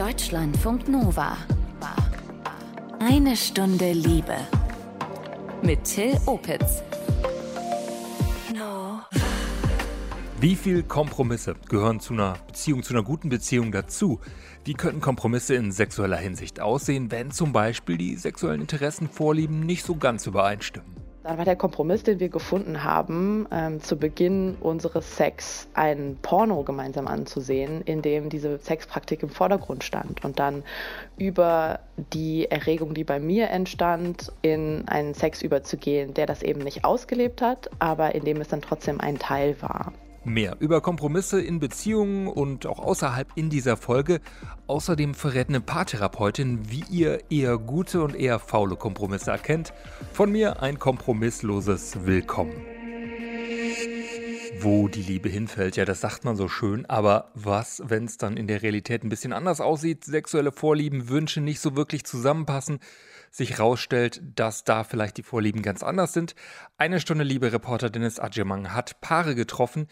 Deutschlandfunk Nova. Eine Stunde Liebe. Mit Till Opitz. Wie viel Kompromisse gehören zu einer Beziehung, zu einer guten Beziehung dazu? Wie könnten Kompromisse in sexueller Hinsicht aussehen, wenn zum Beispiel die sexuellen Interessen, Vorlieben nicht so ganz übereinstimmen? Dann war der Kompromiss, den wir gefunden haben, ähm, zu Beginn unseres Sex ein Porno gemeinsam anzusehen, in dem diese Sexpraktik im Vordergrund stand und dann über die Erregung, die bei mir entstand, in einen Sex überzugehen, der das eben nicht ausgelebt hat, aber in dem es dann trotzdem ein Teil war. Mehr über Kompromisse in Beziehungen und auch außerhalb in dieser Folge. Außerdem verrät eine Paartherapeutin, wie ihr eher gute und eher faule Kompromisse erkennt. Von mir ein kompromissloses Willkommen. Wo die Liebe hinfällt, ja, das sagt man so schön, aber was, wenn es dann in der Realität ein bisschen anders aussieht, sexuelle Vorlieben, Wünsche nicht so wirklich zusammenpassen, sich rausstellt, dass da vielleicht die Vorlieben ganz anders sind. Eine Stunde Liebe Reporter Dennis Adjemang hat Paare getroffen,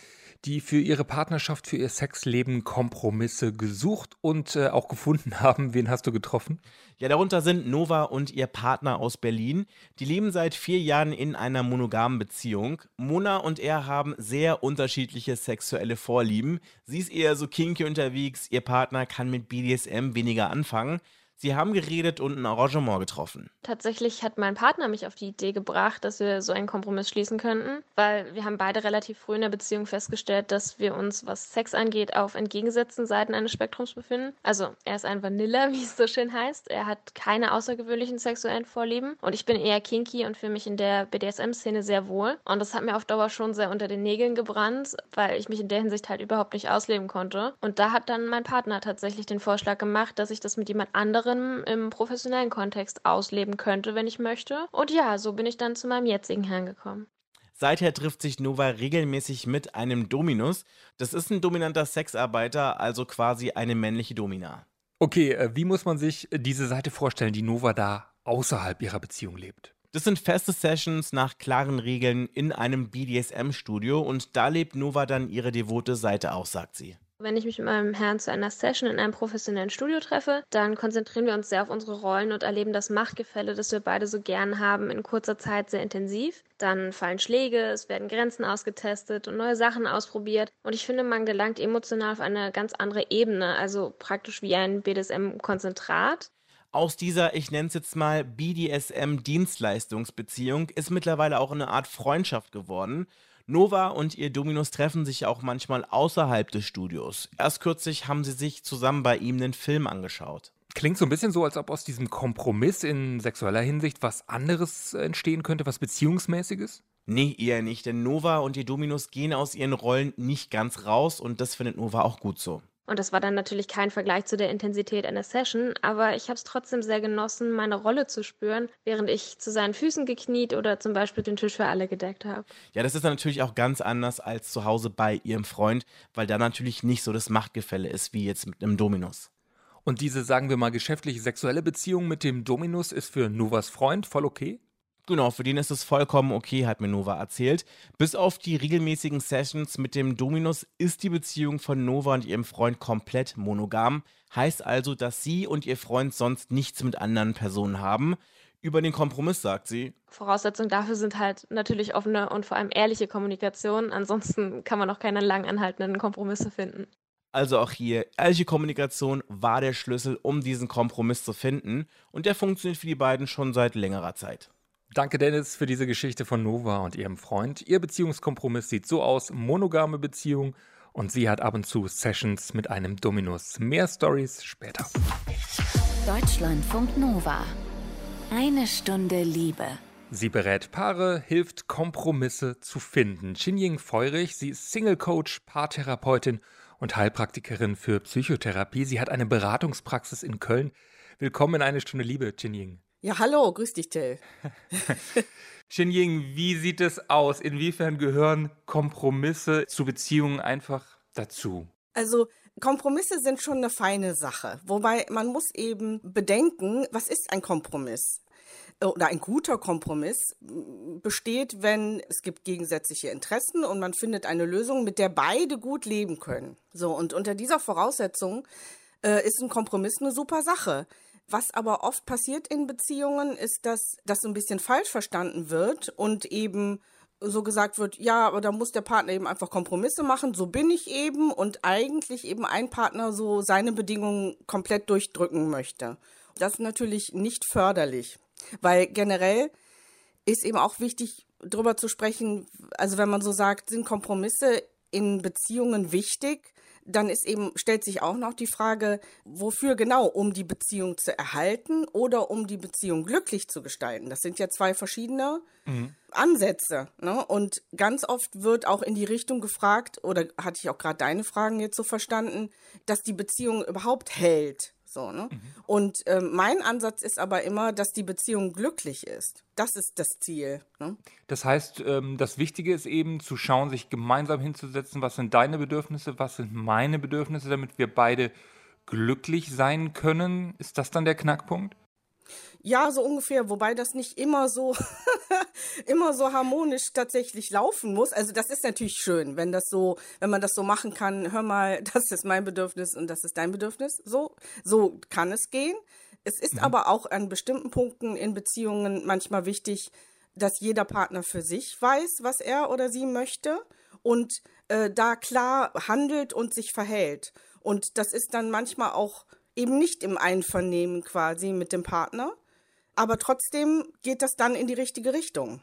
die für ihre Partnerschaft, für ihr Sexleben Kompromisse gesucht und äh, auch gefunden haben. Wen hast du getroffen? Ja, darunter sind Nova und ihr Partner aus Berlin. Die leben seit vier Jahren in einer monogamen Beziehung. Mona und er haben sehr unterschiedliche sexuelle Vorlieben. Sie ist eher so kinky unterwegs, ihr Partner kann mit BDSM weniger anfangen. Sie haben geredet und ein Arrangement getroffen. Tatsächlich hat mein Partner mich auf die Idee gebracht, dass wir so einen Kompromiss schließen könnten, weil wir haben beide relativ früh in der Beziehung festgestellt, dass wir uns, was Sex angeht, auf entgegengesetzten Seiten eines Spektrums befinden. Also er ist ein Vanilla, wie es so schön heißt. Er hat keine außergewöhnlichen sexuellen Vorlieben und ich bin eher kinky und fühle mich in der BDSM-Szene sehr wohl. Und das hat mir auf Dauer schon sehr unter den Nägeln gebrannt, weil ich mich in der Hinsicht halt überhaupt nicht ausleben konnte. Und da hat dann mein Partner tatsächlich den Vorschlag gemacht, dass ich das mit jemand anderem anderem im professionellen Kontext ausleben könnte, wenn ich möchte. Und ja, so bin ich dann zu meinem jetzigen Herrn gekommen. Seither trifft sich Nova regelmäßig mit einem Dominus. Das ist ein dominanter Sexarbeiter, also quasi eine männliche Domina. Okay, äh, wie muss man sich diese Seite vorstellen, die Nova da außerhalb ihrer Beziehung lebt? Das sind feste Sessions nach klaren Regeln in einem BDSM-Studio und da lebt Nova dann ihre devote Seite aus, sagt sie. Wenn ich mich mit meinem Herrn zu einer Session in einem professionellen Studio treffe, dann konzentrieren wir uns sehr auf unsere Rollen und erleben das Machtgefälle, das wir beide so gern haben, in kurzer Zeit sehr intensiv. Dann fallen Schläge, es werden Grenzen ausgetestet und neue Sachen ausprobiert. Und ich finde, man gelangt emotional auf eine ganz andere Ebene, also praktisch wie ein BDSM-Konzentrat. Aus dieser, ich nenne es jetzt mal BDSM-Dienstleistungsbeziehung ist mittlerweile auch eine Art Freundschaft geworden. Nova und ihr Dominus treffen sich auch manchmal außerhalb des Studios. Erst kürzlich haben sie sich zusammen bei ihm einen Film angeschaut. Klingt so ein bisschen so, als ob aus diesem Kompromiss in sexueller Hinsicht was anderes entstehen könnte, was Beziehungsmäßiges? Nee, eher nicht, denn Nova und ihr Dominus gehen aus ihren Rollen nicht ganz raus und das findet Nova auch gut so. Und das war dann natürlich kein Vergleich zu der Intensität einer Session, aber ich habe es trotzdem sehr genossen, meine Rolle zu spüren, während ich zu seinen Füßen gekniet oder zum Beispiel den Tisch für alle gedeckt habe. Ja, das ist dann natürlich auch ganz anders als zu Hause bei ihrem Freund, weil da natürlich nicht so das Machtgefälle ist wie jetzt mit einem Dominus. Und diese, sagen wir mal, geschäftliche sexuelle Beziehung mit dem Dominus ist für Novas Freund voll okay? Genau, für den ist es vollkommen okay, hat mir Nova erzählt. Bis auf die regelmäßigen Sessions mit dem Dominus ist die Beziehung von Nova und ihrem Freund komplett monogam. Heißt also, dass sie und ihr Freund sonst nichts mit anderen Personen haben. Über den Kompromiss sagt sie. Voraussetzung dafür sind halt natürlich offene und vor allem ehrliche Kommunikation. Ansonsten kann man auch keine lang anhaltenden Kompromisse finden. Also auch hier, ehrliche Kommunikation war der Schlüssel, um diesen Kompromiss zu finden. Und der funktioniert für die beiden schon seit längerer Zeit. Danke, Dennis, für diese Geschichte von Nova und ihrem Freund. Ihr Beziehungskompromiss sieht so aus: monogame Beziehung und sie hat ab und zu Sessions mit einem Dominus. Mehr Stories später. Deutschlandfunk Nova. Eine Stunde Liebe. Sie berät Paare, hilft Kompromisse zu finden. Xinjing Feurig, sie ist Single Coach, Paartherapeutin und Heilpraktikerin für Psychotherapie. Sie hat eine Beratungspraxis in Köln. Willkommen in eine Stunde Liebe, Xinjing. Ja, hallo, grüß dich, Till. Xinjing, wie sieht es aus? Inwiefern gehören Kompromisse zu Beziehungen einfach dazu? Also Kompromisse sind schon eine feine Sache, wobei man muss eben bedenken, was ist ein Kompromiss? Oder ein guter Kompromiss besteht, wenn es gibt gegensätzliche Interessen und man findet eine Lösung, mit der beide gut leben können. So, und unter dieser Voraussetzung äh, ist ein Kompromiss eine super Sache. Was aber oft passiert in Beziehungen, ist, dass das so ein bisschen falsch verstanden wird und eben so gesagt wird, ja, aber da muss der Partner eben einfach Kompromisse machen, so bin ich eben und eigentlich eben ein Partner so seine Bedingungen komplett durchdrücken möchte. Das ist natürlich nicht förderlich, weil generell ist eben auch wichtig, darüber zu sprechen, also wenn man so sagt, sind Kompromisse in Beziehungen wichtig, dann ist eben, stellt sich auch noch die Frage, wofür genau, um die Beziehung zu erhalten oder um die Beziehung glücklich zu gestalten. Das sind ja zwei verschiedene mhm. Ansätze. Ne? Und ganz oft wird auch in die Richtung gefragt, oder hatte ich auch gerade deine Fragen jetzt so verstanden, dass die Beziehung überhaupt hält. So, ne? Mhm. Und äh, mein Ansatz ist aber immer, dass die Beziehung glücklich ist. Das ist das Ziel. Ne? Das heißt, ähm, das Wichtige ist eben zu schauen, sich gemeinsam hinzusetzen, was sind deine Bedürfnisse, was sind meine Bedürfnisse, damit wir beide glücklich sein können. Ist das dann der Knackpunkt? Ja, so ungefähr, wobei das nicht immer so immer so harmonisch tatsächlich laufen muss. Also das ist natürlich schön, wenn das so, wenn man das so machen kann, hör mal, das ist mein Bedürfnis und das ist dein Bedürfnis. So, so kann es gehen. Es ist mhm. aber auch an bestimmten Punkten in Beziehungen manchmal wichtig, dass jeder Partner für sich weiß, was er oder sie möchte und äh, da klar handelt und sich verhält. Und das ist dann manchmal auch eben nicht im Einvernehmen quasi mit dem Partner aber trotzdem geht das dann in die richtige Richtung.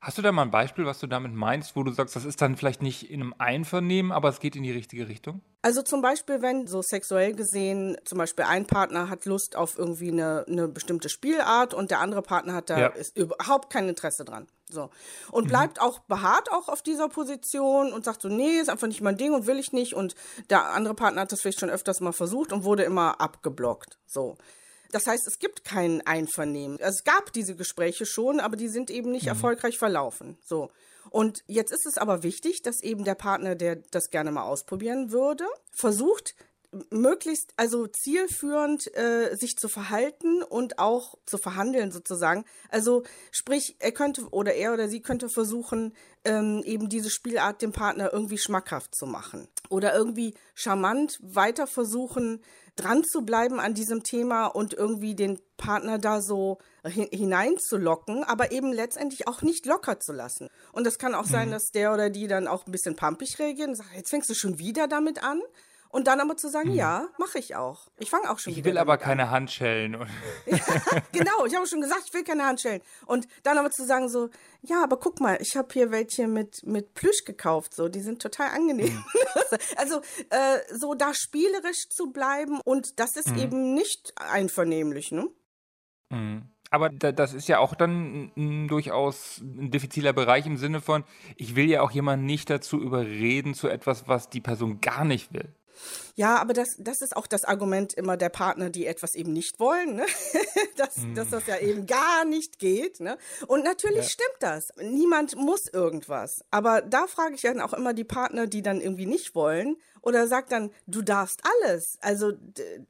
Hast du da mal ein Beispiel, was du damit meinst, wo du sagst, das ist dann vielleicht nicht in einem Einvernehmen, aber es geht in die richtige Richtung? Also zum Beispiel, wenn so sexuell gesehen, zum Beispiel ein Partner hat Lust auf irgendwie eine, eine bestimmte Spielart und der andere Partner hat da ja. ist überhaupt kein Interesse dran. So. Und mhm. bleibt auch beharrt auch auf dieser Position und sagt so, nee, ist einfach nicht mein Ding und will ich nicht. Und der andere Partner hat das vielleicht schon öfters mal versucht und wurde immer abgeblockt. So. Das heißt, es gibt kein Einvernehmen. Es gab diese Gespräche schon, aber die sind eben nicht mhm. erfolgreich verlaufen. So. Und jetzt ist es aber wichtig, dass eben der Partner, der das gerne mal ausprobieren würde, versucht, möglichst also zielführend äh, sich zu verhalten und auch zu verhandeln sozusagen. Also sprich, er könnte oder er oder sie könnte versuchen, ähm, eben diese Spielart dem Partner irgendwie schmackhaft zu machen oder irgendwie charmant weiter versuchen, dran zu bleiben an diesem Thema und irgendwie den Partner da so hineinzulocken, aber eben letztendlich auch nicht locker zu lassen. Und das kann auch mhm. sein, dass der oder die dann auch ein bisschen pampig reagieren und sagen, jetzt fängst du schon wieder damit an. Und dann aber zu sagen, hm. ja, mache ich auch. Ich fange auch schon ich will aber keine an. Handschellen. ja, genau, ich habe schon gesagt, ich will keine Handschellen. Und dann aber zu sagen so, ja, aber guck mal, ich habe hier welche mit, mit Plüsch gekauft, so, die sind total angenehm. Hm. also äh, so da spielerisch zu bleiben und das ist hm. eben nicht einvernehmlich, ne? Hm. Aber das ist ja auch dann durchaus ein diffiziler Bereich im Sinne von, ich will ja auch jemanden nicht dazu überreden zu etwas, was die Person gar nicht will. Ja, aber das, das ist auch das Argument immer der Partner, die etwas eben nicht wollen, ne? dass, mm. dass das ja eben gar nicht geht. Ne? Und natürlich ja. stimmt das. Niemand muss irgendwas. Aber da frage ich dann auch immer die Partner, die dann irgendwie nicht wollen oder sagt dann, du darfst alles. Also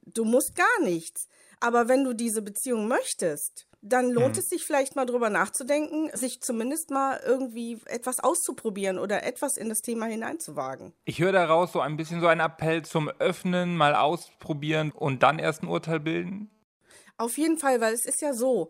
du musst gar nichts. Aber wenn du diese Beziehung möchtest, dann lohnt hm. es sich vielleicht mal drüber nachzudenken, sich zumindest mal irgendwie etwas auszuprobieren oder etwas in das Thema hineinzuwagen. Ich höre daraus so ein bisschen so einen Appell zum Öffnen, mal ausprobieren und dann erst ein Urteil bilden. Auf jeden Fall, weil es ist ja so,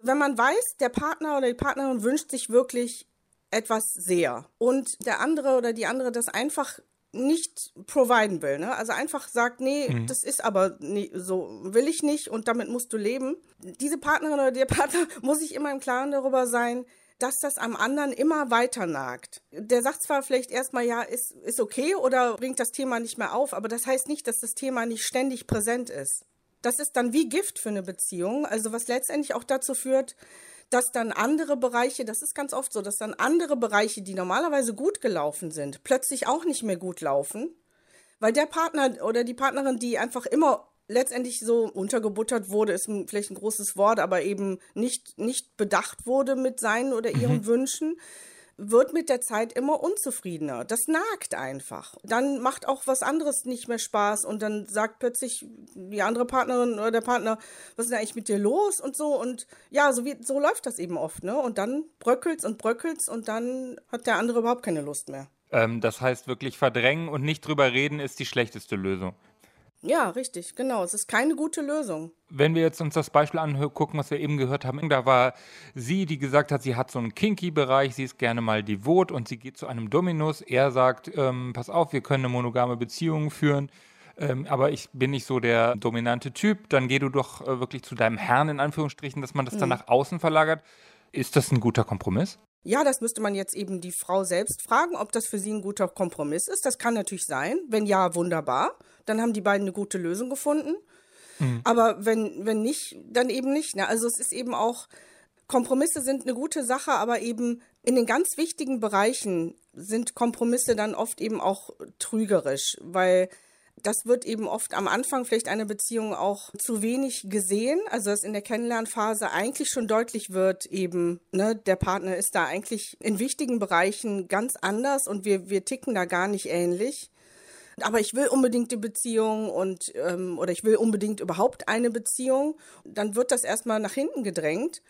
wenn man weiß, der Partner oder die Partnerin wünscht sich wirklich etwas sehr und der andere oder die andere das einfach nicht providen will. Ne? Also einfach sagt, nee, mhm. das ist aber nie, so, will ich nicht und damit musst du leben. Diese Partnerin oder der Partner muss sich immer im Klaren darüber sein, dass das am anderen immer weiter nagt. Der sagt zwar vielleicht erstmal, ja, ist, ist okay oder bringt das Thema nicht mehr auf, aber das heißt nicht, dass das Thema nicht ständig präsent ist. Das ist dann wie Gift für eine Beziehung, also was letztendlich auch dazu führt, dass dann andere Bereiche, das ist ganz oft so, dass dann andere Bereiche, die normalerweise gut gelaufen sind, plötzlich auch nicht mehr gut laufen, weil der Partner oder die Partnerin, die einfach immer letztendlich so untergebuttert wurde, ist vielleicht ein großes Wort, aber eben nicht, nicht bedacht wurde mit seinen oder ihren mhm. Wünschen, wird mit der Zeit immer unzufriedener. Das nagt einfach. Dann macht auch was anderes nicht mehr Spaß und dann sagt plötzlich die andere Partnerin oder der Partner, was ist denn eigentlich mit dir los und so und ja, so wie so läuft das eben oft, ne? Und dann bröckelt's und bröckelt's und dann hat der andere überhaupt keine Lust mehr. Ähm, das heißt wirklich verdrängen und nicht drüber reden ist die schlechteste Lösung. Ja, richtig, genau. Es ist keine gute Lösung. Wenn wir jetzt uns das Beispiel angucken, was wir eben gehört haben, da war sie, die gesagt hat, sie hat so einen Kinky-Bereich, sie ist gerne mal devot und sie geht zu einem Dominus. Er sagt, ähm, pass auf, wir können eine monogame Beziehung führen. Ähm, aber ich bin nicht so der dominante Typ, dann geh du doch äh, wirklich zu deinem Herrn in Anführungsstrichen, dass man das mhm. dann nach außen verlagert. Ist das ein guter Kompromiss? Ja, das müsste man jetzt eben die Frau selbst fragen, ob das für sie ein guter Kompromiss ist. Das kann natürlich sein. Wenn ja, wunderbar. Dann haben die beiden eine gute Lösung gefunden. Mhm. Aber wenn, wenn nicht, dann eben nicht. Ne? Also es ist eben auch, Kompromisse sind eine gute Sache, aber eben in den ganz wichtigen Bereichen sind Kompromisse dann oft eben auch trügerisch, weil das wird eben oft am Anfang vielleicht einer Beziehung auch zu wenig gesehen. Also dass in der Kennenlernphase eigentlich schon deutlich wird, eben, ne, der Partner ist da eigentlich in wichtigen Bereichen ganz anders und wir, wir ticken da gar nicht ähnlich. Aber ich will unbedingt die Beziehung und ähm, oder ich will unbedingt überhaupt eine Beziehung. Dann wird das erstmal nach hinten gedrängt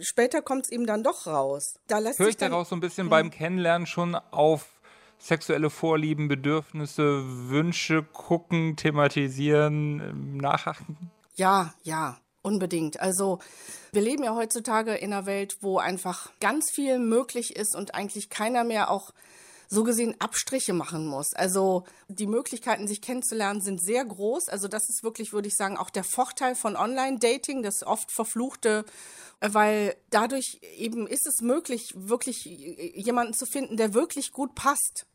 später kommt es eben dann doch raus. Da lässt Höre ich daraus so ein bisschen hm. beim Kennenlernen schon auf sexuelle Vorlieben, Bedürfnisse, Wünsche gucken, thematisieren, ähm, nachhaken? Ja, ja, unbedingt. Also wir leben ja heutzutage in einer Welt, wo einfach ganz viel möglich ist und eigentlich keiner mehr auch so gesehen Abstriche machen muss. Also die Möglichkeiten, sich kennenzulernen, sind sehr groß. Also das ist wirklich, würde ich sagen, auch der Vorteil von Online-Dating, das oft verfluchte, weil dadurch eben ist es möglich, wirklich jemanden zu finden, der wirklich gut passt.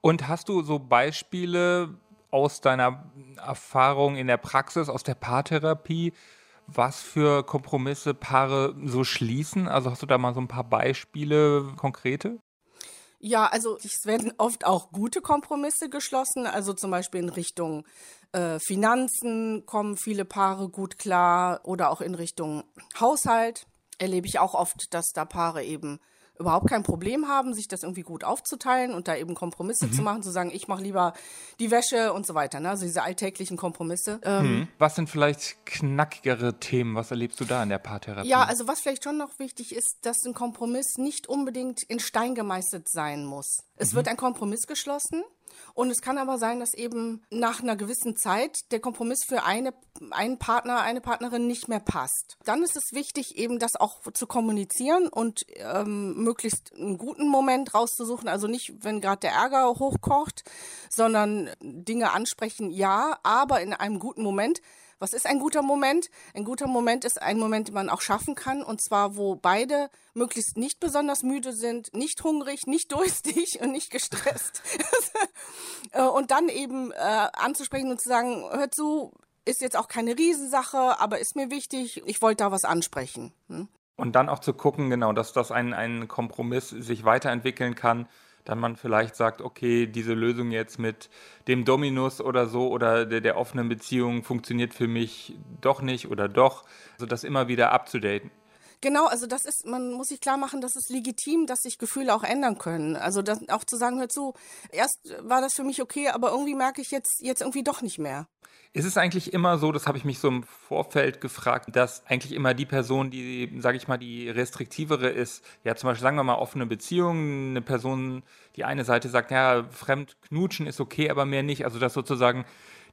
Und hast du so Beispiele aus deiner Erfahrung in der Praxis, aus der Paartherapie, was für Kompromisse Paare so schließen? Also hast du da mal so ein paar Beispiele, konkrete? Ja, also es werden oft auch gute Kompromisse geschlossen. Also zum Beispiel in Richtung äh, Finanzen kommen viele Paare gut klar oder auch in Richtung Haushalt erlebe ich auch oft, dass da Paare eben überhaupt kein Problem haben, sich das irgendwie gut aufzuteilen und da eben Kompromisse mhm. zu machen, zu sagen, ich mache lieber die Wäsche und so weiter. Ne? Also diese alltäglichen Kompromisse. Ähm, mhm. Was sind vielleicht knackigere Themen? Was erlebst du da in der Paartherapie? Ja, also was vielleicht schon noch wichtig ist, dass ein Kompromiss nicht unbedingt in Stein gemeißelt sein muss. Es mhm. wird ein Kompromiss geschlossen und es kann aber sein, dass eben nach einer gewissen Zeit der Kompromiss für eine, einen Partner, eine Partnerin nicht mehr passt. Dann ist es wichtig, eben das auch zu kommunizieren und ähm, möglichst einen guten Moment rauszusuchen. Also nicht, wenn gerade der Ärger hochkocht, sondern Dinge ansprechen, ja, aber in einem guten Moment was ist ein guter Moment? Ein guter Moment ist ein Moment, den man auch schaffen kann, und zwar, wo beide möglichst nicht besonders müde sind, nicht hungrig, nicht durstig und nicht gestresst. Äh, und dann eben äh, anzusprechen und zu sagen, hör zu, ist jetzt auch keine Riesensache, aber ist mir wichtig, ich wollte da was ansprechen. Hm? Und dann auch zu gucken, genau, dass das ein, ein Kompromiss sich weiterentwickeln kann dann man vielleicht sagt, okay, diese Lösung jetzt mit dem Dominus oder so oder der, der offenen Beziehung funktioniert für mich doch nicht oder doch. Also das immer wieder abzudaten. Genau, also das ist, man muss sich klar machen, das ist legitim, dass sich Gefühle auch ändern können. Also das, auch zu sagen, hör zu, erst war das für mich okay, aber irgendwie merke ich jetzt, jetzt irgendwie doch nicht mehr. Ist es eigentlich immer so, das habe ich mich so im Vorfeld gefragt, dass eigentlich immer die Person, die, sage ich mal, die restriktivere ist, ja zum Beispiel sagen wir mal offene Beziehung, eine Person, die eine Seite sagt, ja, fremd knutschen ist okay, aber mehr nicht, also dass sozusagen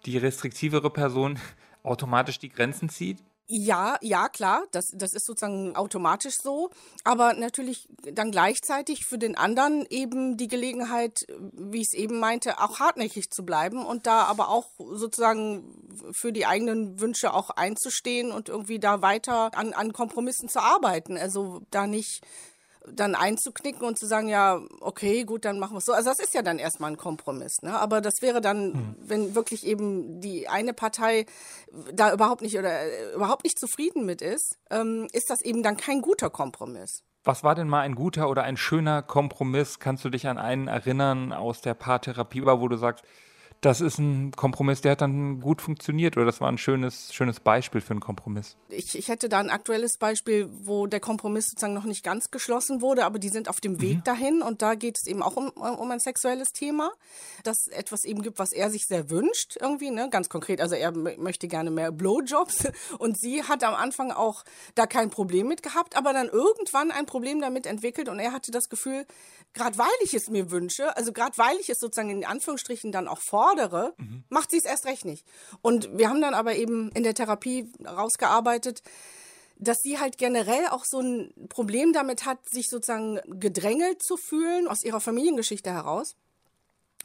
die restriktivere Person automatisch die Grenzen zieht? Ja, ja, klar, das, das ist sozusagen automatisch so. Aber natürlich dann gleichzeitig für den anderen eben die Gelegenheit, wie ich es eben meinte, auch hartnäckig zu bleiben und da aber auch sozusagen für die eigenen Wünsche auch einzustehen und irgendwie da weiter an, an Kompromissen zu arbeiten. Also da nicht dann einzuknicken und zu sagen, ja, okay, gut, dann machen wir es so. Also das ist ja dann erstmal ein Kompromiss. Ne? Aber das wäre dann, hm. wenn wirklich eben die eine Partei da überhaupt nicht oder äh, überhaupt nicht zufrieden mit ist, ähm, ist das eben dann kein guter Kompromiss. Was war denn mal ein guter oder ein schöner Kompromiss? Kannst du dich an einen erinnern aus der Paartherapie, wo du sagst, das ist ein Kompromiss, der hat dann gut funktioniert oder das war ein schönes, schönes Beispiel für einen Kompromiss. Ich, ich hätte da ein aktuelles Beispiel, wo der Kompromiss sozusagen noch nicht ganz geschlossen wurde, aber die sind auf dem Weg mhm. dahin und da geht es eben auch um, um ein sexuelles Thema, dass etwas eben gibt, was er sich sehr wünscht irgendwie, ne? ganz konkret. Also er möchte gerne mehr Blowjobs und sie hat am Anfang auch da kein Problem mit gehabt, aber dann irgendwann ein Problem damit entwickelt und er hatte das Gefühl, gerade weil ich es mir wünsche, also gerade weil ich es sozusagen in Anführungsstrichen dann auch fordere, fordere, mhm. macht sie es erst recht nicht. Und wir haben dann aber eben in der Therapie rausgearbeitet, dass sie halt generell auch so ein Problem damit hat, sich sozusagen gedrängelt zu fühlen aus ihrer Familiengeschichte heraus.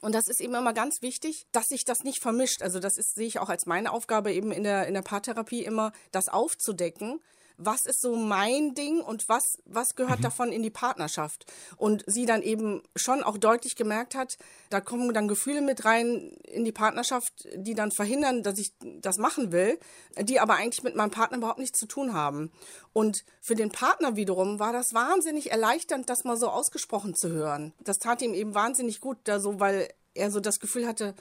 Und das ist eben immer ganz wichtig, dass sich das nicht vermischt. Also das ist, sehe ich auch als meine Aufgabe eben in der, in der Paartherapie immer, das aufzudecken, was ist so mein Ding und was, was gehört mhm. davon in die Partnerschaft. Und sie dann eben schon auch deutlich gemerkt hat, da kommen dann Gefühle mit rein in die Partnerschaft, die dann verhindern, dass ich das machen will, die aber eigentlich mit meinem Partner überhaupt nichts zu tun haben. Und für den Partner wiederum war das wahnsinnig erleichternd, das mal so ausgesprochen zu hören. Das tat ihm eben wahnsinnig gut, da so, weil er so das Gefühl hatte,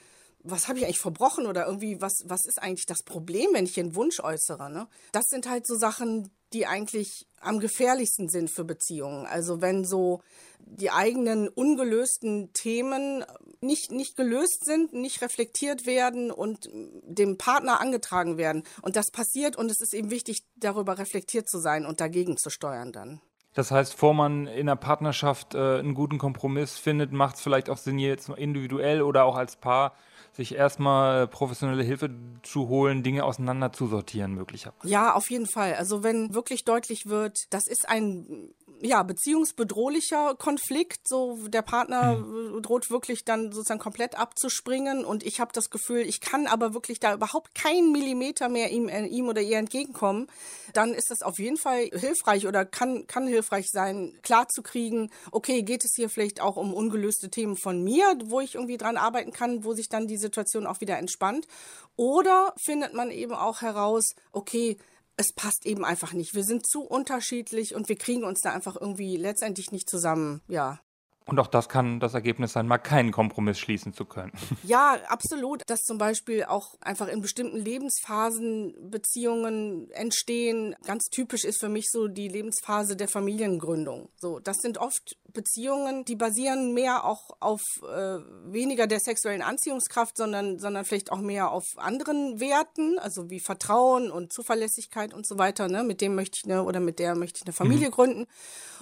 was habe ich eigentlich verbrochen oder irgendwie, was, was ist eigentlich das Problem, wenn ich einen Wunsch äußere? Ne? Das sind halt so Sachen, die eigentlich am gefährlichsten sind für Beziehungen. Also wenn so die eigenen ungelösten Themen nicht, nicht gelöst sind, nicht reflektiert werden und dem Partner angetragen werden. Und das passiert und es ist eben wichtig, darüber reflektiert zu sein und dagegen zu steuern dann. Das heißt, vor man in der Partnerschaft äh, einen guten Kompromiss findet, macht es vielleicht auch Sinn, jetzt individuell oder auch als Paar sich erstmal professionelle Hilfe zu holen, Dinge auseinander zu sortieren, möglicherweise. Ja, auf jeden Fall. Also wenn wirklich deutlich wird, das ist ein ja, beziehungsbedrohlicher Konflikt. So der Partner mhm. droht wirklich dann sozusagen komplett abzuspringen und ich habe das Gefühl, ich kann aber wirklich da überhaupt keinen Millimeter mehr ihm, äh, ihm oder ihr entgegenkommen. Dann ist das auf jeden Fall hilfreich oder kann, kann hilfreich sein, klar zu kriegen, okay, geht es hier vielleicht auch um ungelöste Themen von mir, wo ich irgendwie dran arbeiten kann, wo sich dann die Situation auch wieder entspannt. Oder findet man eben auch heraus, okay, es passt eben einfach nicht. Wir sind zu unterschiedlich und wir kriegen uns da einfach irgendwie letztendlich nicht zusammen. Ja. Und auch das kann das Ergebnis sein, mal keinen Kompromiss schließen zu können. Ja, absolut. Dass zum Beispiel auch einfach in bestimmten Lebensphasen Beziehungen entstehen. Ganz typisch ist für mich so die Lebensphase der Familiengründung. So, das sind oft Beziehungen, die basieren mehr auch auf äh, weniger der sexuellen Anziehungskraft, sondern, sondern vielleicht auch mehr auf anderen Werten, also wie Vertrauen und Zuverlässigkeit und so weiter. Ne? Mit dem möchte ich eine oder mit der möchte ich eine Familie mhm. gründen.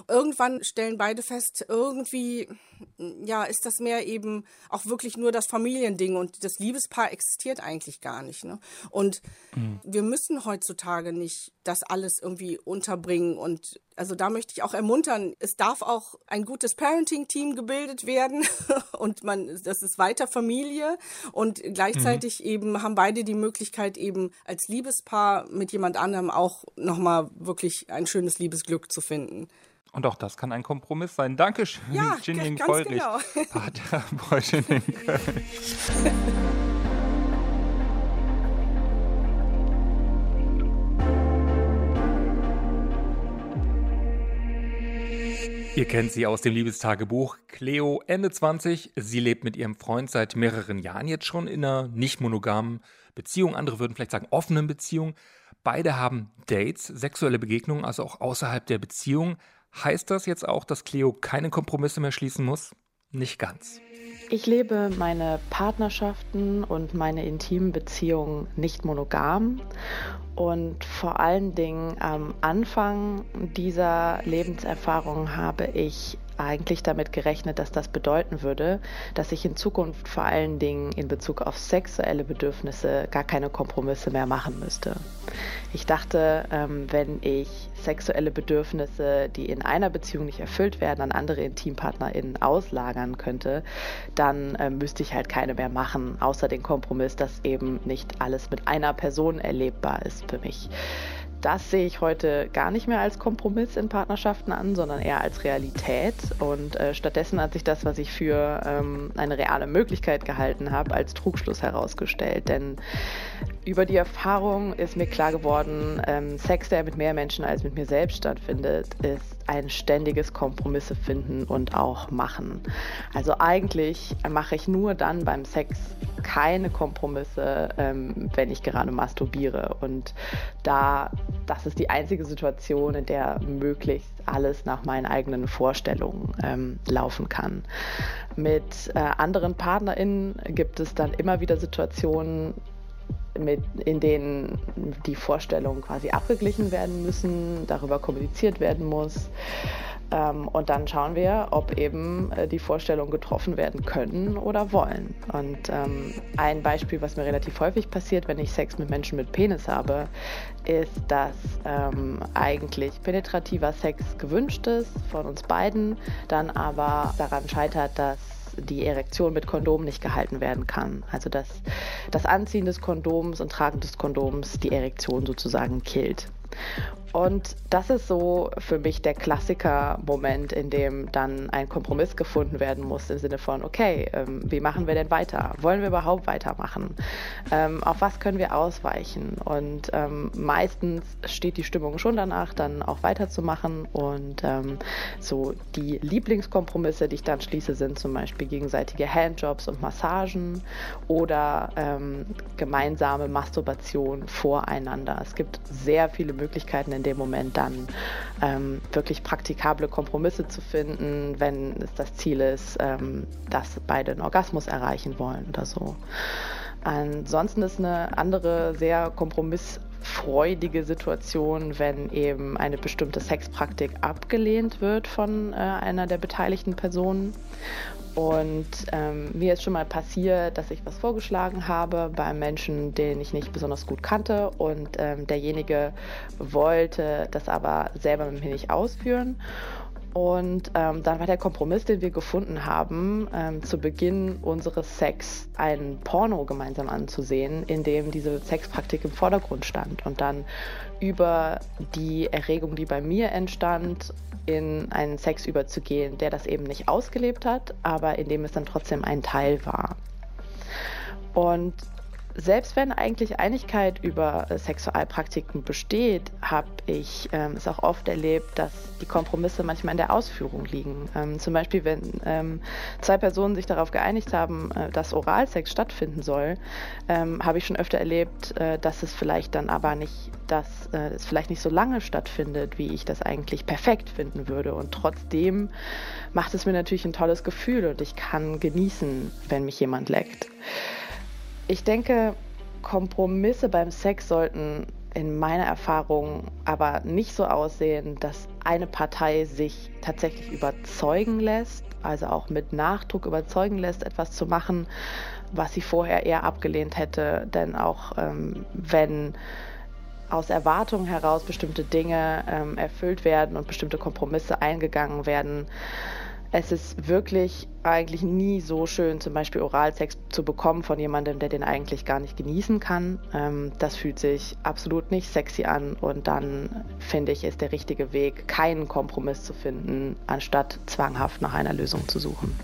Irgendwann stellen beide fest, irgendwie ja, ist das mehr eben auch wirklich nur das Familiending und das Liebespaar existiert eigentlich gar nicht. Ne? Und mhm. wir müssen heutzutage nicht das alles irgendwie unterbringen und also da möchte ich auch ermuntern, es darf auch ein gutes Parenting-Team gebildet werden und man, das ist weiter Familie und gleichzeitig mhm. eben haben beide die Möglichkeit eben als Liebespaar mit jemand anderem auch nochmal wirklich ein schönes Liebesglück zu finden. Und auch das kann ein Kompromiss sein. Dankeschön, ja, Jinling Goldrich, genau. Paartherapeutin in Köln. Ihr kennt sie aus dem Liebestagebuch. Cleo, Ende 20. Sie lebt mit ihrem Freund seit mehreren Jahren jetzt schon in einer nicht monogamen Beziehung. Andere würden vielleicht sagen offenen Beziehung. Beide haben Dates, sexuelle Begegnungen, also auch außerhalb der Beziehung. Heißt das jetzt auch, dass Cleo keine Kompromisse mehr schließen muss? Nicht ganz. Ich lebe meine Partnerschaften und meine intimen Beziehungen nicht monogam und vor allen Dingen am Anfang dieser Lebenserfahrung habe ich eigentlich damit gerechnet, dass das bedeuten würde, dass ich in Zukunft vor allen Dingen in Bezug auf sexuelle Bedürfnisse gar keine Kompromisse mehr machen müsste. Ich dachte, ähm, wenn ich sexuelle Bedürfnisse, die in einer Beziehung nicht erfüllt werden, an andere IntimpartnerInnen auslagern könnte, dann ähm, müsste ich halt keine mehr machen, außer den Kompromiss, dass eben nicht alles mit einer Person erlebbar ist für mich das sehe ich heute gar nicht mehr als Kompromiss in Partnerschaften an, sondern eher als Realität. Und äh, stattdessen hat sich das, was ich für ähm, eine reale Möglichkeit gehalten habe, als Trugschluss herausgestellt. Denn über die Erfahrung ist mir klar geworden, ähm, Sex, der mit mehr Menschen als mit mir selbst stattfindet, ist ein ständiges Kompromisse finden und auch machen. Also eigentlich mache ich nur dann beim Sex keine Kompromisse, ähm, wenn ich gerade masturbiere. Und da, das ist die einzige Situation, in der möglichst alles nach meinen eigenen Vorstellungen ähm, laufen kann. Mit äh, anderen PartnerInnen gibt es dann immer wieder Situationen, mit, in denen die Vorstellungen quasi abgeglichen werden müssen, darüber kommuniziert werden muss. Ähm, und dann schauen wir, ob eben äh, die Vorstellungen getroffen werden können oder wollen. Und ähm, ein Beispiel, was mir relativ häufig passiert, wenn ich Sex mit Menschen mit Penis habe, ist, dass ähm, eigentlich penetrativer Sex gewünscht ist von uns beiden, dann aber daran scheitert, dass die Erektion mit Kondom nicht gehalten werden kann. Also dass das Anziehen des Kondoms und Tragen des Kondoms die Erektion sozusagen killt. Und das ist so für mich der Klassiker-Moment, in dem dann ein Kompromiss gefunden werden muss im Sinne von, okay, ähm, wie machen wir denn weiter? Wollen wir überhaupt weitermachen? Ähm, auf was können wir ausweichen? Und ähm, meistens steht die Stimmung schon danach, dann auch weiterzumachen. Und ähm, so die Lieblingskompromisse, die ich dann schließe, sind zum Beispiel gegenseitige Handjobs und Massagen oder ähm, gemeinsame Masturbation voreinander. Es gibt sehr viele Möglichkeiten, in dem Moment dann ähm, wirklich praktikable Kompromisse zu finden, wenn es das Ziel ist, ähm, dass beide einen Orgasmus erreichen wollen oder so. Ansonsten ist eine andere sehr kompromissfreudige Situation, wenn eben eine bestimmte Sexpraktik abgelehnt wird von äh, einer der beteiligten Personen und ähm, mir ist schon mal passiert, dass ich was vorgeschlagen habe bei einem Menschen, den ich nicht besonders gut kannte. Und ähm, derjenige wollte das aber selber mit mir nicht ausführen. Und ähm, dann war der Kompromiss, den wir gefunden haben, ähm, zu Beginn unseres Sex ein Porno gemeinsam anzusehen, in dem diese Sexpraktik im Vordergrund stand. Und dann über die Erregung, die bei mir entstand, in einen Sex überzugehen, der das eben nicht ausgelebt hat, aber in dem es dann trotzdem ein Teil war. Und selbst wenn eigentlich Einigkeit über Sexualpraktiken besteht, habe ich ähm, es auch oft erlebt, dass die Kompromisse manchmal in der Ausführung liegen. Ähm, zum Beispiel, wenn ähm, zwei Personen sich darauf geeinigt haben, äh, dass Oralsex stattfinden soll, ähm, habe ich schon öfter erlebt, äh, dass es vielleicht dann aber nicht, dass äh, es vielleicht nicht so lange stattfindet, wie ich das eigentlich perfekt finden würde. Und trotzdem macht es mir natürlich ein tolles Gefühl und ich kann genießen, wenn mich jemand leckt. Ich denke, Kompromisse beim Sex sollten in meiner Erfahrung aber nicht so aussehen, dass eine Partei sich tatsächlich überzeugen lässt, also auch mit Nachdruck überzeugen lässt, etwas zu machen, was sie vorher eher abgelehnt hätte. Denn auch ähm, wenn aus Erwartungen heraus bestimmte Dinge ähm, erfüllt werden und bestimmte Kompromisse eingegangen werden, es ist wirklich eigentlich nie so schön, zum Beispiel Oralsex zu bekommen von jemandem, der den eigentlich gar nicht genießen kann. Ähm, das fühlt sich absolut nicht sexy an und dann finde ich, ist der richtige Weg, keinen Kompromiss zu finden, anstatt zwanghaft nach einer Lösung zu suchen.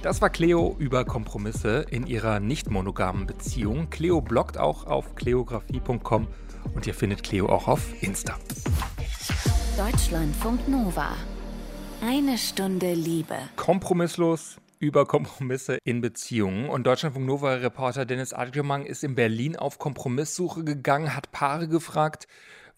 Das war Cleo über Kompromisse in ihrer nicht monogamen Beziehung. Cleo bloggt auch auf kleografie.com und ihr findet Cleo auch auf Insta. Deutschlandfunk Nova. Eine Stunde Liebe. Kompromisslos über Kompromisse in Beziehungen. Und Deutschlandfunk Nova-Reporter Dennis Adjomang ist in Berlin auf Kompromisssuche gegangen, hat Paare gefragt,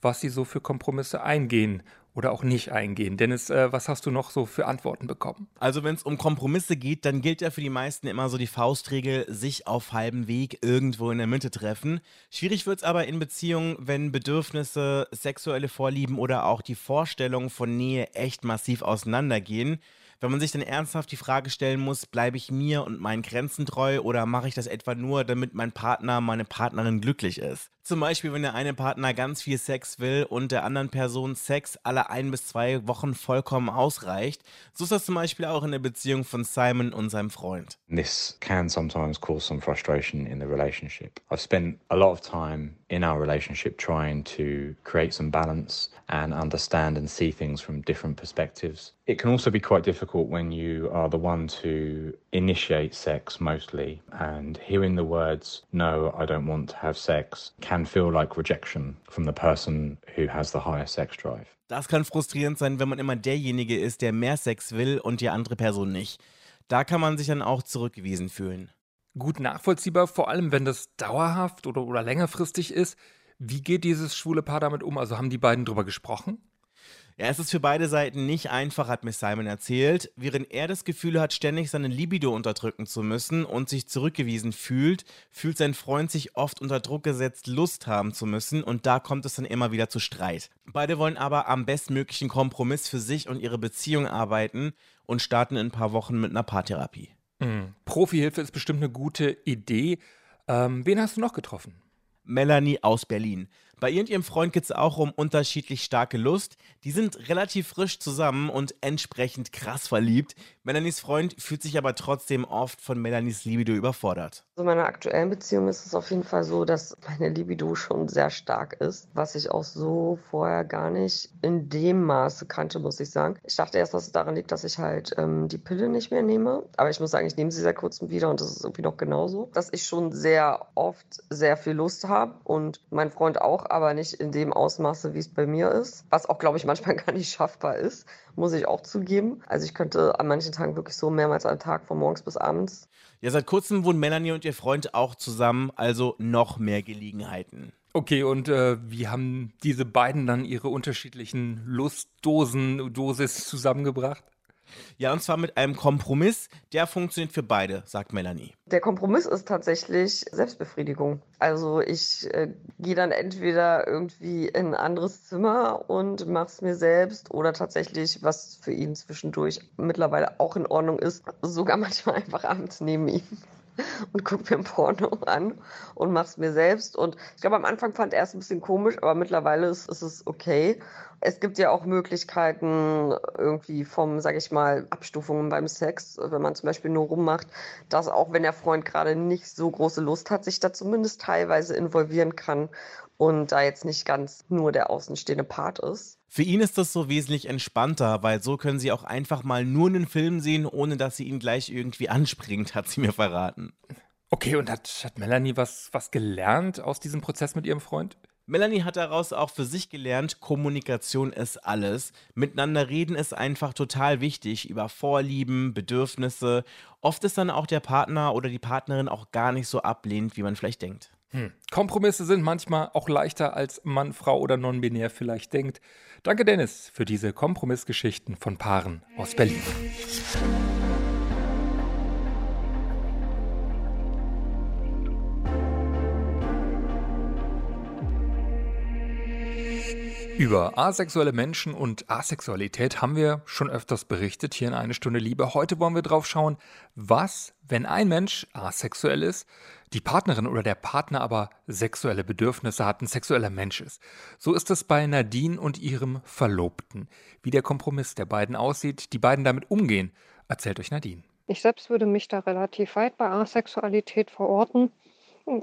was sie so für Kompromisse eingehen oder auch nicht eingehen. Dennis, äh, was hast du noch so für Antworten bekommen? Also wenn es um Kompromisse geht, dann gilt ja für die meisten immer so die Faustregel, sich auf halbem Weg irgendwo in der Mitte treffen. Schwierig wird es aber in Beziehungen, wenn Bedürfnisse, sexuelle Vorlieben oder auch die Vorstellung von Nähe echt massiv auseinandergehen wenn man sich dann ernsthaft die Frage stellen muss, bleibe ich mir und meinen Grenzen treu oder mache ich das etwa nur, damit mein Partner, meine Partnerin glücklich ist? Zum Beispiel, wenn der eine Partner ganz viel Sex will und der anderen Person Sex alle ein bis zwei Wochen vollkommen ausreicht. So ist das zum Beispiel auch in der Beziehung von Simon und seinem Freund. This can sometimes cause some frustration in the relationship. I've spent a lot of time in our relationship trying to create some balance and understand and see things from different perspectives. It can also be quite difficult when you are the one to initiate sex mostly and hearing the words, no, I don't want to have sex, can feel like rejection from the person who has the higher sex drive. Das kann frustrierend sein, wenn man immer derjenige ist, der mehr Sex will und die andere Person nicht. Da kann man sich dann auch zurückgewiesen fühlen. Gut nachvollziehbar, vor allem wenn das dauerhaft oder, oder längerfristig ist. Wie geht dieses schwule Paar damit um? Also haben die beiden drüber gesprochen? Ja, es ist für beide Seiten nicht einfach, hat Miss Simon erzählt. Während er das Gefühl hat, ständig seine Libido unterdrücken zu müssen und sich zurückgewiesen fühlt, fühlt sein Freund sich oft unter Druck gesetzt, Lust haben zu müssen und da kommt es dann immer wieder zu Streit. Beide wollen aber am bestmöglichen Kompromiss für sich und ihre Beziehung arbeiten und starten in ein paar Wochen mit einer Paartherapie. Mhm. Profihilfe ist bestimmt eine gute Idee. Ähm, wen hast du noch getroffen? Melanie aus Berlin. Bei ihr und ihrem Freund geht es auch um unterschiedlich starke Lust. Die sind relativ frisch zusammen und entsprechend krass verliebt. Melanies Freund fühlt sich aber trotzdem oft von Melanies Libido überfordert. In meiner aktuellen Beziehung ist es auf jeden Fall so, dass meine Libido schon sehr stark ist, was ich auch so vorher gar nicht in dem Maße kannte, muss ich sagen. Ich dachte erst, dass es daran liegt, dass ich halt ähm, die Pille nicht mehr nehme. Aber ich muss sagen, ich nehme sie seit kurzem wieder und das ist irgendwie noch genauso. Dass ich schon sehr oft sehr viel Lust habe und mein Freund auch, aber nicht in dem Ausmaße, wie es bei mir ist. Was auch, glaube ich, manchmal gar nicht schaffbar ist, muss ich auch zugeben. Also ich könnte an manchen Tagen wirklich so mehrmals am Tag von morgens bis abends. Ja, seit kurzem wohnen Melanie und ihr Freund auch zusammen, also noch mehr Gelegenheiten. Okay, und äh, wie haben diese beiden dann ihre unterschiedlichen Lustdosen, Dosis zusammengebracht? Ja, und zwar mit einem Kompromiss, der funktioniert für beide, sagt Melanie. Der Kompromiss ist tatsächlich Selbstbefriedigung. Also ich äh, gehe dann entweder irgendwie in ein anderes Zimmer und mache es mir selbst oder tatsächlich, was für ihn zwischendurch mittlerweile auch in Ordnung ist, sogar manchmal einfach abends neben ihm und gucke mir ein Porno an und mache es mir selbst. Und ich glaube, am Anfang fand er es ein bisschen komisch, aber mittlerweile ist, ist es okay. Es gibt ja auch Möglichkeiten irgendwie vom, sage ich mal, Abstufungen beim Sex, wenn man zum Beispiel nur rummacht, dass auch wenn der Freund gerade nicht so große Lust hat, sich da zumindest teilweise involvieren kann und da jetzt nicht ganz nur der außenstehende Part ist. Für ihn ist das so wesentlich entspannter, weil so können sie auch einfach mal nur einen Film sehen, ohne dass sie ihn gleich irgendwie anspringt, hat sie mir verraten. Okay, und hat, hat Melanie was, was gelernt aus diesem Prozess mit ihrem Freund? Melanie hat daraus auch für sich gelernt, Kommunikation ist alles. Miteinander reden ist einfach total wichtig über Vorlieben, Bedürfnisse. Oft ist dann auch der Partner oder die Partnerin auch gar nicht so ablehnend, wie man vielleicht denkt. Hm. Kompromisse sind manchmal auch leichter, als Mann, Frau oder non-binär vielleicht denkt. Danke, Dennis, für diese Kompromissgeschichten von Paaren aus Berlin. Über asexuelle Menschen und Asexualität haben wir schon öfters berichtet hier in eine Stunde Liebe. Heute wollen wir drauf schauen, was, wenn ein Mensch asexuell ist, die Partnerin oder der Partner aber sexuelle Bedürfnisse hat, ein sexueller Mensch ist. So ist es bei Nadine und ihrem Verlobten. Wie der Kompromiss der beiden aussieht, die beiden damit umgehen, erzählt euch Nadine. Ich selbst würde mich da relativ weit bei Asexualität verorten.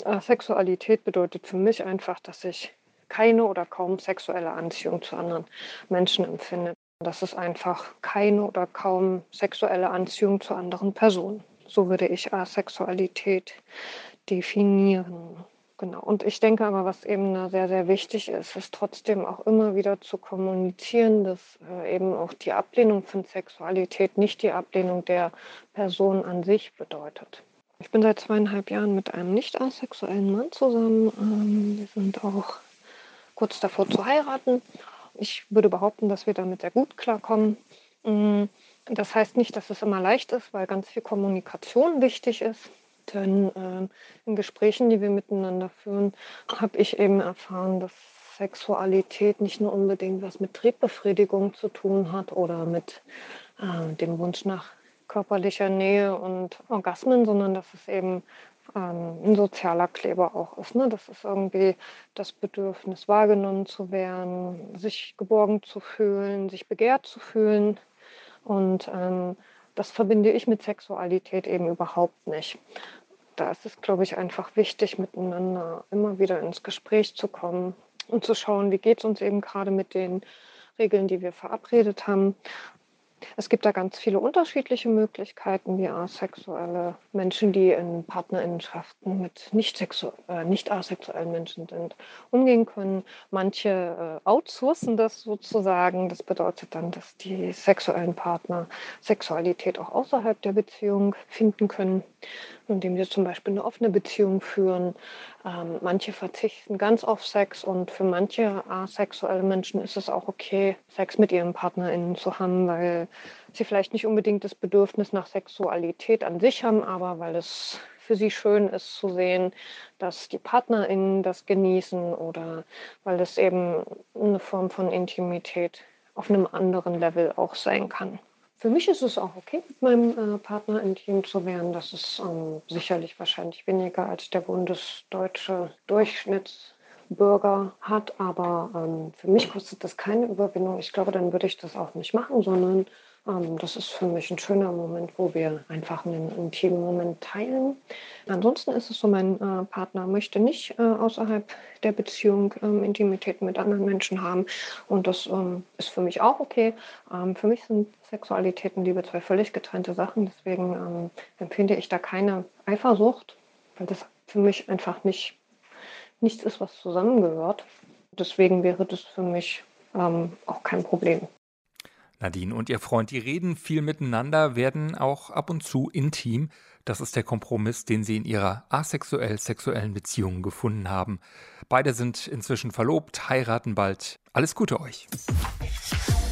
Asexualität bedeutet für mich einfach, dass ich keine oder kaum sexuelle Anziehung zu anderen Menschen empfindet. Das ist einfach keine oder kaum sexuelle Anziehung zu anderen Personen. So würde ich Asexualität definieren. Genau. Und ich denke aber, was eben sehr, sehr wichtig ist, ist trotzdem auch immer wieder zu kommunizieren, dass äh, eben auch die Ablehnung von Sexualität nicht die Ablehnung der Person an sich bedeutet. Ich bin seit zweieinhalb Jahren mit einem nicht asexuellen Mann zusammen. Ähm, wir sind auch kurz davor zu heiraten. Ich würde behaupten, dass wir damit sehr gut klarkommen. Mm, das heißt nicht, dass es immer leicht ist, weil ganz viel Kommunikation wichtig ist. Denn äh, in Gesprächen, die wir miteinander führen, habe ich eben erfahren, dass Sexualität nicht nur unbedingt was mit Triebbefriedigung zu tun hat oder mit äh, dem Wunsch nach körperlicher Nähe und Orgasmen, sondern dass es eben ähm, ein sozialer Kleber auch ist. Ne? Das ist irgendwie das Bedürfnis, wahrgenommen zu werden, sich geborgen zu fühlen, sich begehrt zu fühlen. Und ähm, das verbinde ich mit Sexualität eben überhaupt nicht. Da ist es, glaube ich, einfach wichtig, miteinander immer wieder ins Gespräch zu kommen und zu schauen, wie geht es uns eben gerade mit den Regeln, die wir verabredet haben es gibt da ganz viele unterschiedliche Möglichkeiten, wie asexuelle Menschen, die in Partnerinnenschaften mit nicht, äh, nicht asexuellen Menschen sind, umgehen können. Manche äh, outsourcen das sozusagen. Das bedeutet dann, dass die sexuellen Partner Sexualität auch außerhalb der Beziehung finden können. Indem sie zum Beispiel eine offene Beziehung führen. Ähm, manche verzichten ganz auf Sex und für manche asexuelle Menschen ist es auch okay, Sex mit ihren PartnerInnen zu haben, weil sie vielleicht nicht unbedingt das Bedürfnis nach Sexualität an sich haben, aber weil es für sie schön ist zu sehen, dass die PartnerInnen das genießen oder weil es eben eine Form von Intimität auf einem anderen Level auch sein kann. Für mich ist es auch okay, mit meinem äh, Partner intim zu werden. Das ist ähm, sicherlich wahrscheinlich weniger als der bundesdeutsche Durchschnittsbürger hat, aber ähm, für mich kostet das keine Überwindung. Ich glaube, dann würde ich das auch nicht machen, sondern das ist für mich ein schöner Moment, wo wir einfach einen intimen Moment teilen. Ansonsten ist es so, mein äh, Partner möchte nicht äh, außerhalb der Beziehung ähm, Intimität mit anderen Menschen haben. Und das ähm, ist für mich auch okay. für mich sind Sexualität und Liebe zwei völlig getrennte Sachen. Deswegen empfinde ich da keine Eifersucht, weil das für mich einfach nicht nichts ist, was zusammengehört. Deswegen wäre das für mich auch kein Problem. Nadine und ihr Freund, die reden viel miteinander, werden auch ab und zu intim. Das ist der Kompromiss, den sie in ihrer asexuell-sexuellen Beziehung gefunden haben. Beide sind inzwischen verlobt, heiraten bald. Alles Gute euch.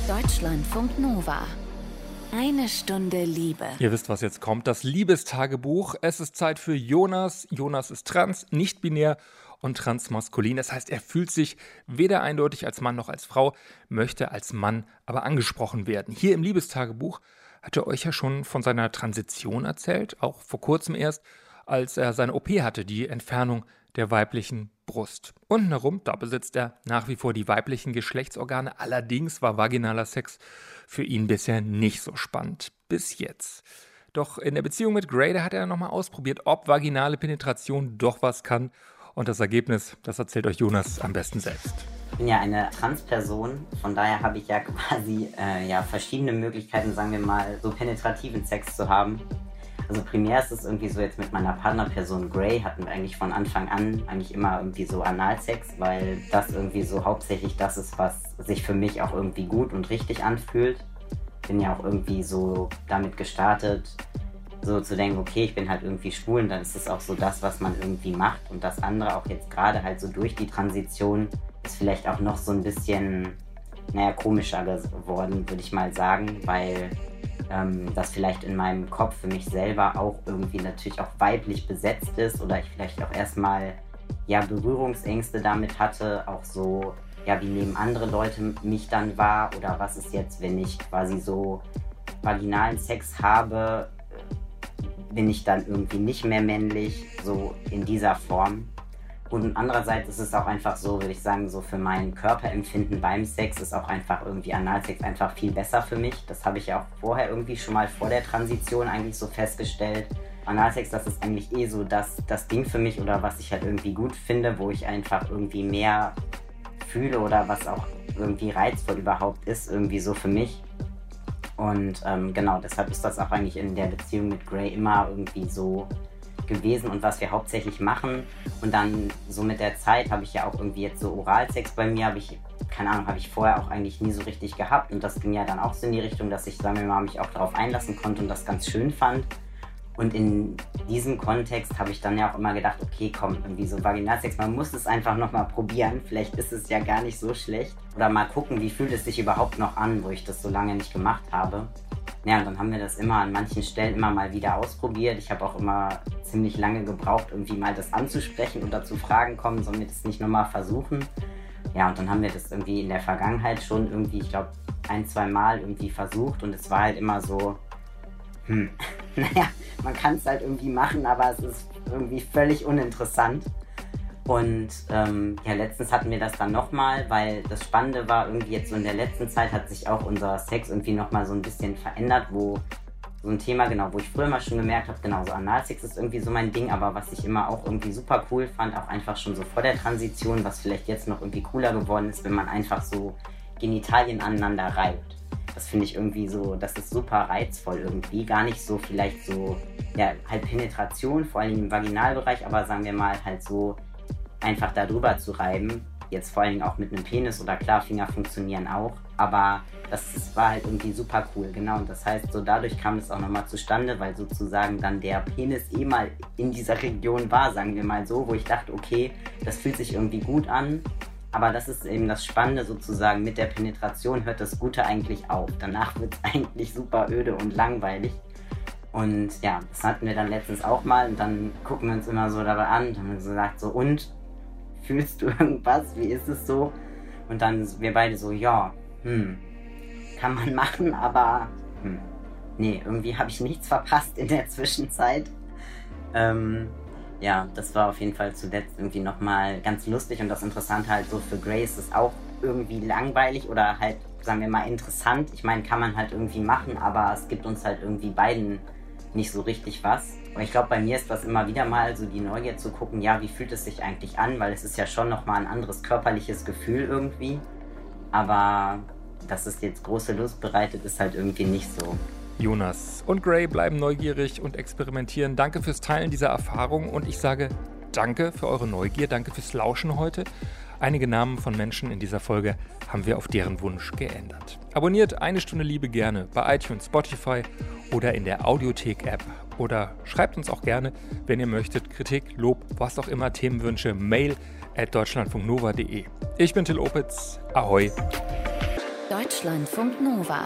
Deutschlandfunk Nova. Eine Stunde Liebe. Ihr wisst, was jetzt kommt. Das Liebestagebuch. Es ist Zeit für Jonas. Jonas ist trans, nicht binär und transmaskulin. Das heißt, er fühlt sich weder eindeutig als Mann noch als Frau, möchte als Mann aber angesprochen werden. Hier im Liebestagebuch hat er euch ja schon von seiner Transition erzählt, auch vor kurzem erst, als er seine OP hatte, die Entfernung der weiblichen Brust. Unten herum, da besitzt er nach wie vor die weiblichen Geschlechtsorgane. Allerdings war vaginaler Sex für ihn bisher nicht so spannend. Bis jetzt. Doch in der Beziehung mit Gray, da hat er nochmal ausprobiert, ob vaginale Penetration doch was kann und das Ergebnis, das erzählt euch Jonas am besten selbst. Ich bin ja eine Transperson, von daher habe ich ja quasi äh, ja, verschiedene Möglichkeiten, sagen wir mal, so penetrativen Sex zu haben. Also primär ist es irgendwie so jetzt mit meiner Partnerperson Gray hatten wir eigentlich von Anfang an eigentlich immer irgendwie so Analsex, weil das irgendwie so hauptsächlich das ist, was sich für mich auch irgendwie gut und richtig anfühlt. Bin ja auch irgendwie so damit gestartet, so zu denken, okay, ich bin halt irgendwie schwul und dann ist es auch so das, was man irgendwie macht. Und das andere auch jetzt gerade halt so durch die Transition ist vielleicht auch noch so ein bisschen, naja, komischer geworden, würde ich mal sagen, weil ähm, das vielleicht in meinem Kopf für mich selber auch irgendwie natürlich auch weiblich besetzt ist oder ich vielleicht auch erstmal ja Berührungsängste damit hatte, auch so, ja, wie nehmen andere Leute mich dann wahr oder was ist jetzt, wenn ich quasi so vaginalen Sex habe, bin ich dann irgendwie nicht mehr männlich, so in dieser Form. Und andererseits ist es auch einfach so, würde ich sagen, so für mein Körperempfinden beim Sex ist auch einfach irgendwie Analsex einfach viel besser für mich. Das habe ich ja auch vorher irgendwie schon mal vor der Transition eigentlich so festgestellt. Analsex, das ist eigentlich eh so das, das Ding für mich oder was ich halt irgendwie gut finde, wo ich einfach irgendwie mehr fühle oder was auch irgendwie reizvoll überhaupt ist, irgendwie so für mich. Und ähm, genau, deshalb ist das auch eigentlich in der Beziehung mit Gray immer irgendwie so gewesen und was wir hauptsächlich machen. Und dann so mit der Zeit habe ich ja auch irgendwie jetzt so Oralsex bei mir, habe ich, keine Ahnung, habe ich vorher auch eigentlich nie so richtig gehabt. Und das ging ja dann auch so in die Richtung, dass ich, sagen wir mal, mich auch darauf einlassen konnte und das ganz schön fand. Und in diesem Kontext habe ich dann ja auch immer gedacht, okay, komm, irgendwie so Vaginalsex, man muss es einfach nochmal probieren. Vielleicht ist es ja gar nicht so schlecht. Oder mal gucken, wie fühlt es sich überhaupt noch an, wo ich das so lange nicht gemacht habe. Ja, und dann haben wir das immer an manchen Stellen immer mal wieder ausprobiert. Ich habe auch immer ziemlich lange gebraucht, irgendwie mal das anzusprechen oder zu fragen, kommen, sollen wir das nicht nochmal versuchen? Ja, und dann haben wir das irgendwie in der Vergangenheit schon irgendwie, ich glaube, ein, zwei Mal irgendwie versucht und es war halt immer so, hm, naja, man kann es halt irgendwie machen, aber es ist irgendwie völlig uninteressant. Und ähm, ja, letztens hatten wir das dann nochmal, weil das Spannende war, irgendwie jetzt so in der letzten Zeit hat sich auch unser Sex irgendwie nochmal so ein bisschen verändert, wo so ein Thema, genau, wo ich früher mal schon gemerkt habe, genau, so Analsex ist irgendwie so mein Ding, aber was ich immer auch irgendwie super cool fand, auch einfach schon so vor der Transition, was vielleicht jetzt noch irgendwie cooler geworden ist, wenn man einfach so Genitalien aneinander reibt. Das finde ich irgendwie so, das ist super reizvoll irgendwie. Gar nicht so vielleicht so, ja, halt Penetration, vor allem im Vaginalbereich, aber sagen wir mal halt so einfach da drüber zu reiben. jetzt vor Dingen auch mit einem Penis oder klar, Finger funktionieren auch. Aber das war halt irgendwie super cool, genau. Und das heißt, so dadurch kam es auch nochmal zustande, weil sozusagen dann der Penis eh mal in dieser Region war, sagen wir mal so, wo ich dachte, okay, das fühlt sich irgendwie gut an. Aber das ist eben das Spannende sozusagen. Mit der Penetration hört das Gute eigentlich auf. Danach wird es eigentlich super öde und langweilig. Und ja, das hatten wir dann letztens auch mal und dann gucken wir uns immer so dabei an und haben gesagt so, und? Fühlst du irgendwas? Wie ist es so? Und dann wir beide so, ja, hm, kann man machen, aber hm, nee, irgendwie habe ich nichts verpasst in der Zwischenzeit. Ähm, ja, das war auf jeden Fall zuletzt irgendwie nochmal ganz lustig und das Interessante halt so für Grace ist auch irgendwie langweilig oder halt, sagen wir mal, interessant. Ich meine, kann man halt irgendwie machen, aber es gibt uns halt irgendwie beiden nicht so richtig was. Und ich glaube, bei mir ist das immer wieder mal so die Neugier zu gucken, ja, wie fühlt es sich eigentlich an, weil es ist ja schon nochmal ein anderes körperliches Gefühl irgendwie. Aber dass es jetzt große Lust bereitet, ist halt irgendwie nicht so. Jonas und Gray bleiben neugierig und experimentieren. Danke fürs Teilen dieser Erfahrung und ich sage danke für eure Neugier, danke fürs Lauschen heute. Einige Namen von Menschen in dieser Folge haben wir auf deren Wunsch geändert. Abonniert eine Stunde Liebe gerne bei iTunes, Spotify oder in der Audiothek-App. Oder schreibt uns auch gerne, wenn ihr möchtet, Kritik, Lob, was auch immer, Themenwünsche, mail at deutschlandfunknova.de. Ich bin Till Opitz. Ahoi. Deutschlandfunk Nova.